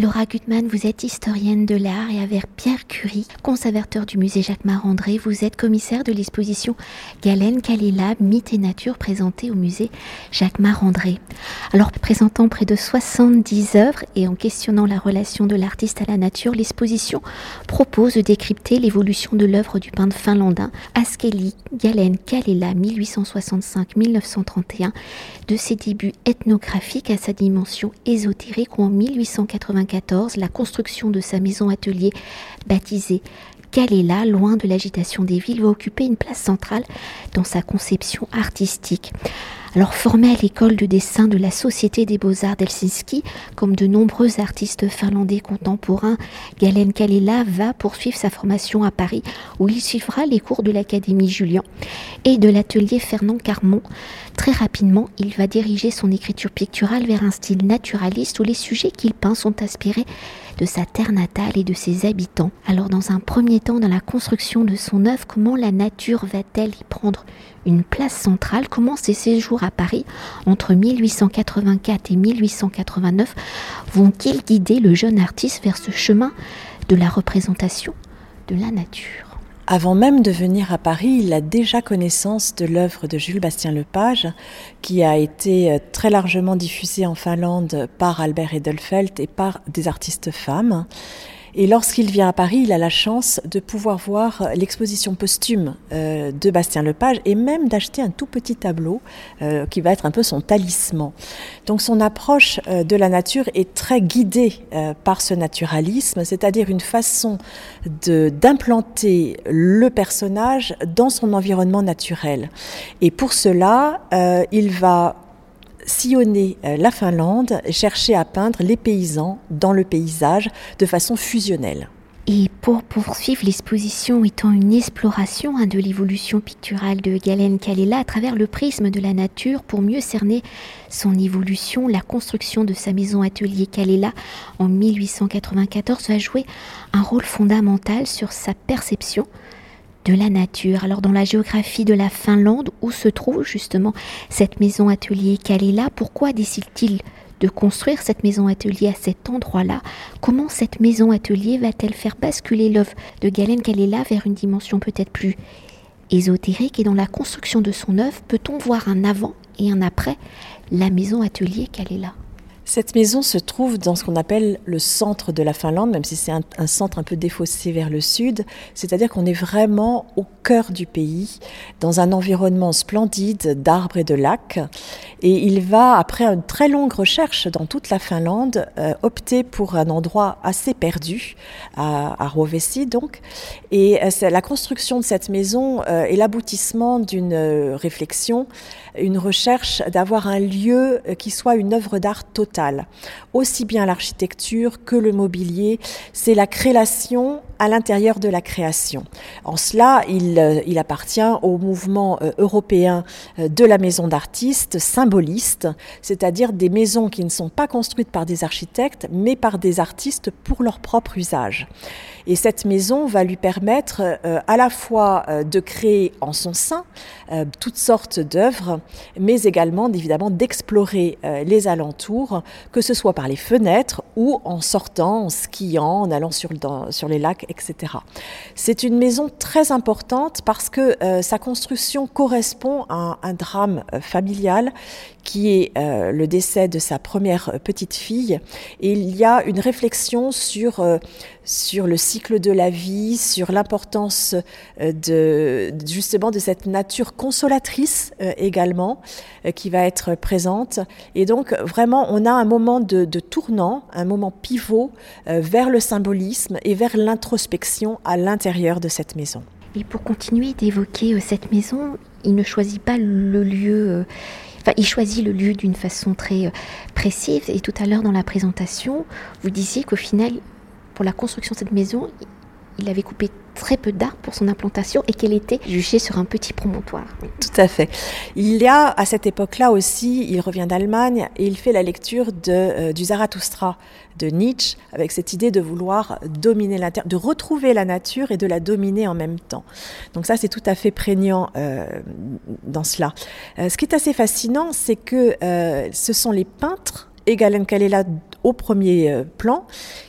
Laura Gutmann, vous êtes historienne de l'art et avec Pierre Curie, conservateur du musée Jacques Marandré, vous êtes commissaire de l'exposition Galen Kalila, Mythe et Nature présentée au musée Jacques Marandré. Alors présentant près de 70 œuvres et en questionnant la relation de l'artiste à la nature, l'exposition propose de décrypter l'évolution de l'œuvre du peintre finlandais Askeli Galen Kalila 1865-1931, de ses débuts ethnographiques à sa dimension ésotérique en 1895 la construction de sa maison-atelier baptisée Caléla, loin de l'agitation des villes, va occuper une place centrale dans sa conception artistique. Alors formé à l'école de dessin de la Société des Beaux-Arts d'Helsinki, comme de nombreux artistes finlandais contemporains, Galen Kalela va poursuivre sa formation à Paris, où il suivra les cours de l'Académie Julien et de l'atelier Fernand Carmont. Très rapidement, il va diriger son écriture picturale vers un style naturaliste où les sujets qu'il peint sont inspirés de sa terre natale et de ses habitants. Alors dans un premier temps, dans la construction de son œuvre, comment la nature va-t-elle y prendre une place centrale Comment ses séjours à Paris entre 1884 et 1889 vont-ils guider le jeune artiste vers ce chemin de la représentation de la nature? Avant même de venir à Paris, il a déjà connaissance de l'œuvre de Jules Bastien Lepage, qui a été euh, très largement diffusée en Finlande par Albert Edelfelt et par des artistes femmes. Et lorsqu'il vient à Paris, il a la chance de pouvoir voir l'exposition posthume euh, de Bastien Lepage et même d'acheter un tout petit tableau euh, qui va être un peu son talisman. Donc son approche euh, de la nature est très guidée par ce naturalisme, c'est-à-dire une façon d'implanter le personnage dans son environnement naturel. Et pour cela, il va sillonner euh, la Finlande chercher à peindre les paysans dans le paysage de façon fusionnelle. Et pour poursuivre l'exposition étant une exploration hein, de l'évolution picturale de Galen Kalela à travers le prisme de la nature pour mieux cerner son évolution, la construction de sa maison atelier Kalela en 1894 va jouer un rôle fondamental sur sa perception de la nature. Alors dans la géographie de la Finlande, où se trouve justement cette maison atelier Kalela, pourquoi décide-t-il de construire cette maison atelier à cet endroit-là? Comment cette maison atelier va-t-elle faire basculer l'œuvre de Galen Kalela vers une dimension peut-être plus ésotérique? Et dans la construction de son œuvre, peut-on voir un avant et un après la maison atelier Kalela cette maison se trouve dans ce qu'on appelle le centre de la Finlande, même si c'est un, centre un peu défaussé vers le sud. C'est-à-dire qu'on est vraiment au cœur du pays, dans un environnement splendide d'arbres et de lacs. Et il va, après une très longue recherche dans toute la Finlande, euh, opter pour un endroit assez perdu, à, à Rovesi donc. Et euh, la construction de cette maison euh, est l'aboutissement d'une réflexion, une recherche d'avoir un lieu qui soit une œuvre d'art totale aussi bien l'architecture que le mobilier, c'est la création à l'intérieur de la création. En cela, il, euh, appartient au mouvement euh, européen euh, de la maison d'artistes symboliste, c'est-à-dire des maisons qui ne sont pas construites par des architectes, mais par des artistes pour leur propre usage. Et cette maison va lui permettre à la fois de créer en son sein toutes sortes d'œuvres, mais également évidemment d'explorer les alentours que ce soit par les fenêtres ou en sortant, en skiant, en allant sur les lacs, C'est une maison très importante parce que euh, sa construction correspond à un, drame euh, familial qui est euh, le décès de sa première petite fille. Et il y a une réflexion sur, sur le cycle de la vie, sur l'importance de, justement de cette nature consolatrice également qui va être présente. Et donc vraiment, on a un moment de, tournant, un moment pivot vers le symbolisme et vers l'introspection à l'intérieur de cette maison. Et pour continuer d'évoquer euh, cette maison, il ne choisit pas le lieu. Euh, enfin, il choisit le lieu d'une façon très précise. Et tout à l'heure, dans la présentation, vous disiez qu'au final, pour la construction de cette maison, il avait coupé très peu d'arbres pour son implantation et qu'elle était juchée sur un petit promontoire. Tout à fait. Il y a à cette époque-là aussi, il revient d'Allemagne et il fait la lecture de, euh, du Zarathustra de Nietzsche avec cette idée de vouloir dominer la de retrouver la nature et de la dominer en même temps. Donc ça, c'est tout à fait prégnant euh, dans cela. Euh, ce qui est assez fascinant, c'est que ce sont les peintres et Galen Kalela au premier euh, plan,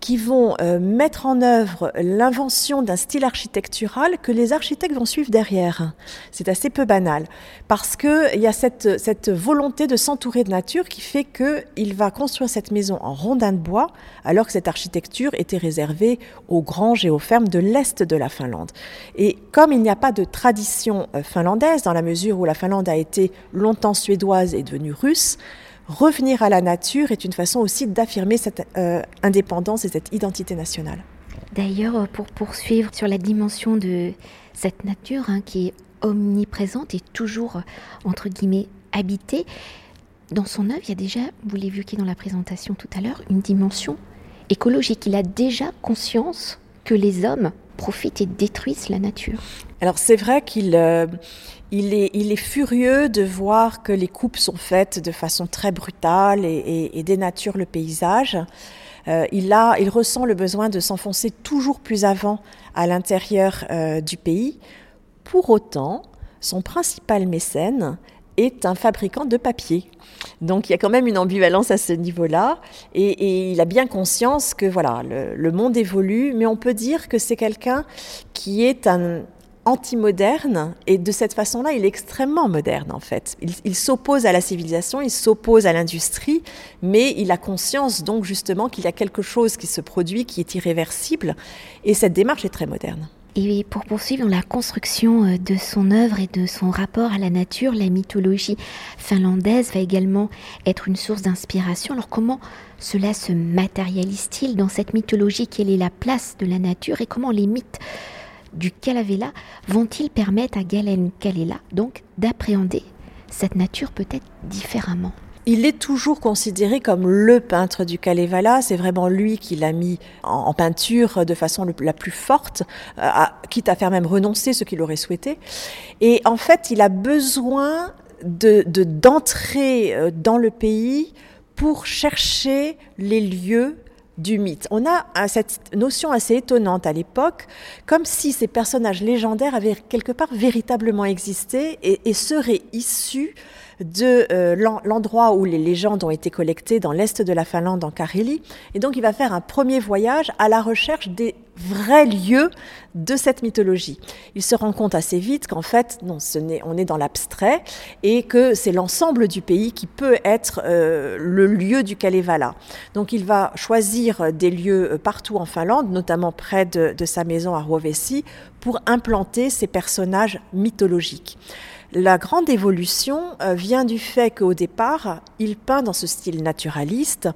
qui vont euh, mettre en œuvre l'invention d'un style architectural que les architectes vont suivre derrière. C'est assez peu banal, parce qu'il y a cette, volonté de s'entourer de nature qui fait qu'il va construire cette maison en rondin de bois, alors que cette architecture était réservée aux granges et aux fermes de l'Est de la Finlande. Et comme il n'y a pas de tradition euh, finlandaise, dans la mesure où la Finlande a été longtemps suédoise et devenue russe, revenir à la nature est une façon aussi d'affirmer cette euh, indépendance et cette identité nationale. D'ailleurs, euh, pour poursuivre sur la dimension de cette nature hein, qui est omniprésente et toujours, euh, entre guillemets, habitée, dans son œuvre, il y a déjà, vous l'évoquiez dans la présentation tout à l'heure, une dimension écologique. Il a déjà conscience que les hommes profitent et détruisent la nature. Alors c'est vrai qu'il il est, furieux de voir que les coupes sont faites de façon très brutale et, dénature le paysage. Euh, il, a, il ressent le besoin de s'enfoncer toujours plus avant à l'intérieur euh, du pays. Pour autant, son principal mécène est un fabricant de papier. Donc il y a quand même une ambivalence à ce niveau-là, et, il a bien conscience que voilà, le, monde évolue, mais on peut dire que c'est quelqu'un qui est un, anti-moderne et de cette façon-là, il est extrêmement moderne en fait. Il, s'oppose à la civilisation, il s'oppose à l'industrie, mais il a conscience donc justement qu'il y a quelque chose qui se produit qui est irréversible et cette démarche est très moderne. Et pour poursuivre la construction euh, de son œuvre et de son rapport à la nature, la mythologie finlandaise va également être une source d'inspiration. Alors comment cela se matérialise-t-il dans cette mythologie? Quelle est la place de la nature et comment les mythes du Calavella vont-ils permettre à Galen Kalela donc d'appréhender cette nature peut-être différemment? Il est toujours considéré comme le peintre du Kalevala. C'est vraiment lui qui l'a mis en, peinture de façon la plus forte, euh, quitte à faire même renoncer ce qu'il aurait souhaité. Et en fait, il a besoin de d'entrer euh, dans le pays pour chercher les lieux du mythe. On a cette notion assez étonnante à l'époque, comme si ces personnages légendaires avaient quelque part véritablement existé et seraient issus de euh, l'endroit où les légendes ont été collectées dans l'est de la Finlande, en Carélie. Et donc il va faire un premier voyage à la recherche des vrais lieux de cette mythologie. Il se rend compte assez vite qu'en fait, non, ce on est dans l'abstrait et que c'est l'ensemble du pays qui peut être euh, le lieu du Kalevala. Donc il va choisir des lieux euh, partout en Finlande, notamment près de, de sa maison à Rovesi, pour implanter ces personnages mythologiques. La grande évolution euh, vient du fait qu'au départ, il peint dans ce style naturaliste,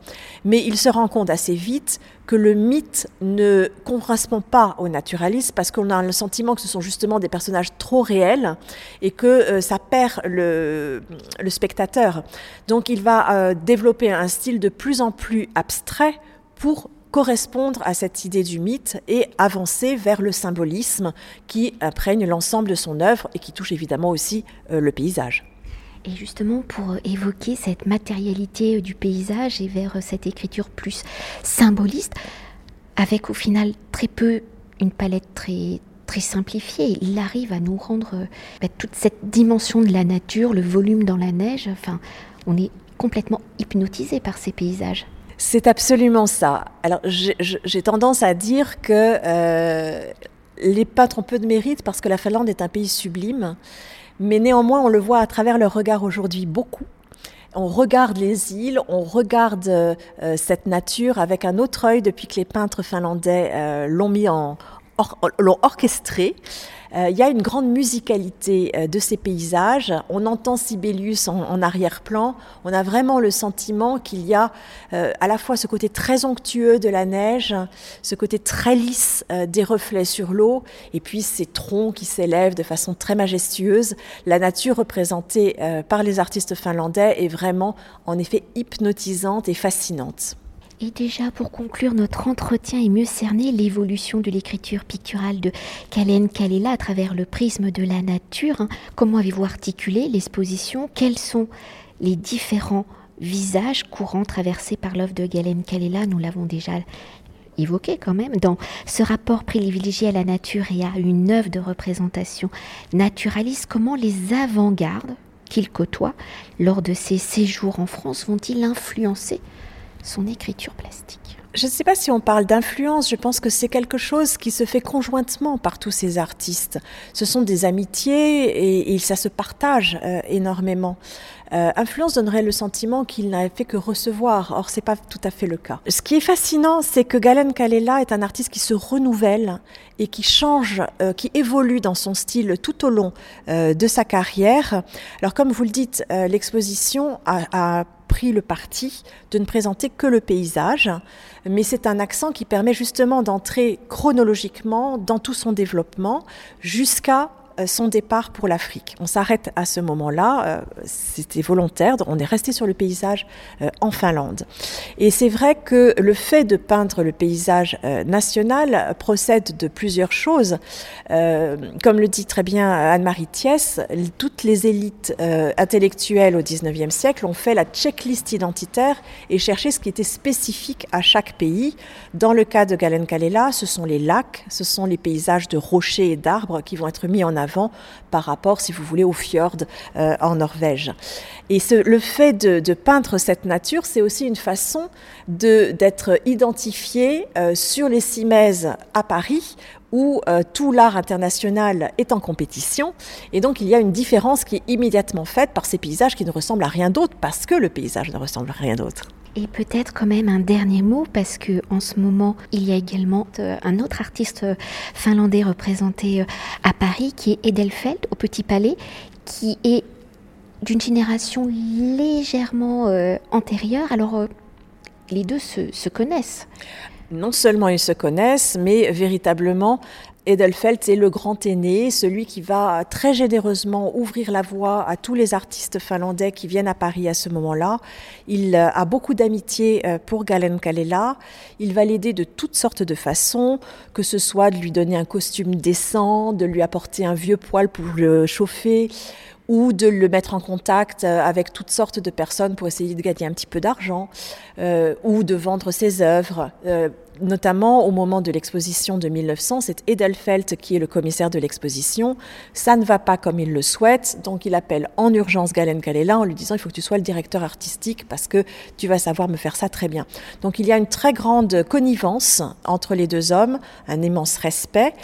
mais il se rend compte assez vite que le mythe ne correspond pas au naturalisme parce qu'on a le sentiment que ce sont justement des personnages trop réels et que euh, ça perd le, spectateur. Donc il va euh, développer un style de plus en plus abstrait pour correspondre à cette idée du mythe et avancer vers le symbolisme qui imprègne l'ensemble de son œuvre et qui touche évidemment aussi euh, le paysage. Et justement, pour évoquer cette matérialité du paysage et vers cette écriture plus symboliste, avec au final très peu une palette très très simplifiée, il arrive à nous rendre euh, bah, toute cette dimension de la nature, le volume dans la neige. Enfin, on est complètement hypnotisé par ces paysages. C'est absolument ça. Alors j'ai tendance à dire que euh, les peintres ont peu de mérite parce que la Finlande est un pays sublime, mais néanmoins on le voit à travers leur regard aujourd'hui beaucoup. On regarde les îles, on regarde euh, cette nature avec un autre œil depuis que les peintres finlandais euh, l'ont mis en, l'ont orchestré. Euh, il y a une grande musicalité euh, de ces paysages. On entend Sibelius en, arrière-plan. On a vraiment le sentiment qu'il y a euh, à la fois ce côté très onctueux de la neige, ce côté très lisse des reflets sur l'eau, et puis ces troncs qui s'élèvent de façon très majestueuse. La nature représentée par les artistes finlandais est vraiment en effet hypnotisante et fascinante. Et déjà, pour conclure notre entretien et mieux cerner l'évolution de l'écriture picturale de Kalen Kalela à travers le prisme de la nature, hein, comment avez-vous articulé l'exposition? Quels sont les différents visages courants traversés par l'œuvre de Galen Kalela? Nous l'avons déjà évoqué quand même, dans ce rapport privilégié à la nature et à une œuvre de représentation naturaliste, comment les avant-gardes qu'il côtoie lors de ses séjours en France vont-ils influencer son écriture plastique je ne sais pas si on parle d'influence, je pense que c'est quelque chose qui se fait conjointement par tous ces artistes. Ce sont des amitiés et, ça se partage euh, énormément. Euh, influence donnerait le sentiment qu'il n'avait fait que recevoir. Or, c'est pas tout à fait le cas. Ce qui est fascinant, c'est que Galen Kalela est un artiste qui se renouvelle et qui change, euh, qui évolue dans son style tout au long de sa carrière. Alors, comme vous le dites, l'exposition a, a pris le parti de ne présenter que le paysage, mais c'est un accent qui permet justement d'entrer chronologiquement dans tout son développement jusqu'à son départ pour l'Afrique. On s'arrête à ce moment-là, euh, c'était volontaire, on est resté sur le paysage euh, en Finlande. Et c'est vrai que le fait de peindre le paysage national procède de plusieurs choses. Comme le dit très bien Anne-Marie Thiès, toutes les élites intellectuelles au XIXe siècle ont fait la checklist identitaire et cherché ce qui était spécifique à chaque pays. Dans le cas de Galen Kalela, ce sont les lacs, ce sont les paysages de rochers et d'arbres qui vont être mis en avant par rapport, si vous voulez, au fjord euh, en Norvège. Et le fait de, peindre cette nature, c'est aussi une façon d'être identifié euh, sur les cimaises à Paris où euh, tout l'art international est en compétition. Et donc il y a une différence qui est immédiatement faite par ces paysages qui ne ressemblent à rien d'autre, parce que le paysage ne ressemble à rien d'autre. Et peut-être quand même un dernier mot parce que en ce moment il y a également euh, un autre artiste euh, finlandais représenté à Paris qui est Edelfelt au Petit Palais, qui est d'une génération légèrement antérieure. Alors les deux se connaissent non seulement ils se connaissent, mais véritablement, Edelfelt est le grand aîné, celui qui va très généreusement ouvrir la voie à tous les artistes finlandais qui viennent à Paris à ce moment-là. Il euh, a beaucoup d'amitié euh, pour Galen Kalela. Il va l'aider de toutes sortes de façons, que ce soit de lui donner un costume décent, de lui apporter un vieux poêle pour le chauffer, ou de le mettre en contact euh, avec toutes sortes de personnes pour essayer de gagner un petit peu d'argent, euh, ou de vendre ses œuvres. Euh, notamment au moment de l'exposition de 1900, c'est Edelfelt qui est le commissaire de l'exposition. Ça ne va pas comme il le souhaite, donc il appelle en urgence Galen Kalela en lui disant il faut que tu sois le directeur artistique parce que tu vas savoir me faire ça très bien. Donc il y a une très grande connivence entre les deux hommes, un immense respect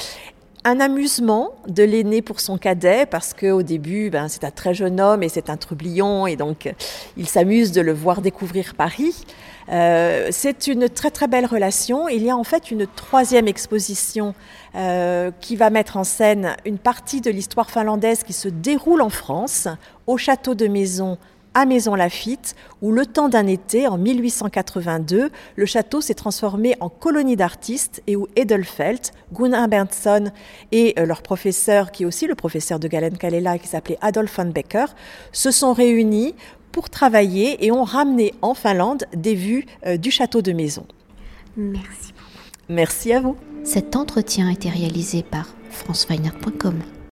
un amusement de l'aîné pour son cadet, parce qu'au début, ben, c'est un très jeune homme et c'est un trublion, et donc il s'amuse de le voir découvrir Paris. Euh, c'est une très très belle relation. Il y a en fait une troisième exposition euh, qui va mettre en scène une partie de l'histoire finlandaise qui se déroule en France, au château de Maison à Maison Lafitte, où le temps d'un été, en 1882, le château s'est transformé en colonie d'artistes et où Edelfelt, Gunnar Berntsson et euh, leur professeur, qui est aussi le professeur de Galen Kalela, qui s'appelait Adolf von Becker, se sont réunis pour travailler et ont ramené en Finlande des vues euh, du château de Maison. Merci. Merci à vous. Cet entretien a été réalisé par franceweiner.com.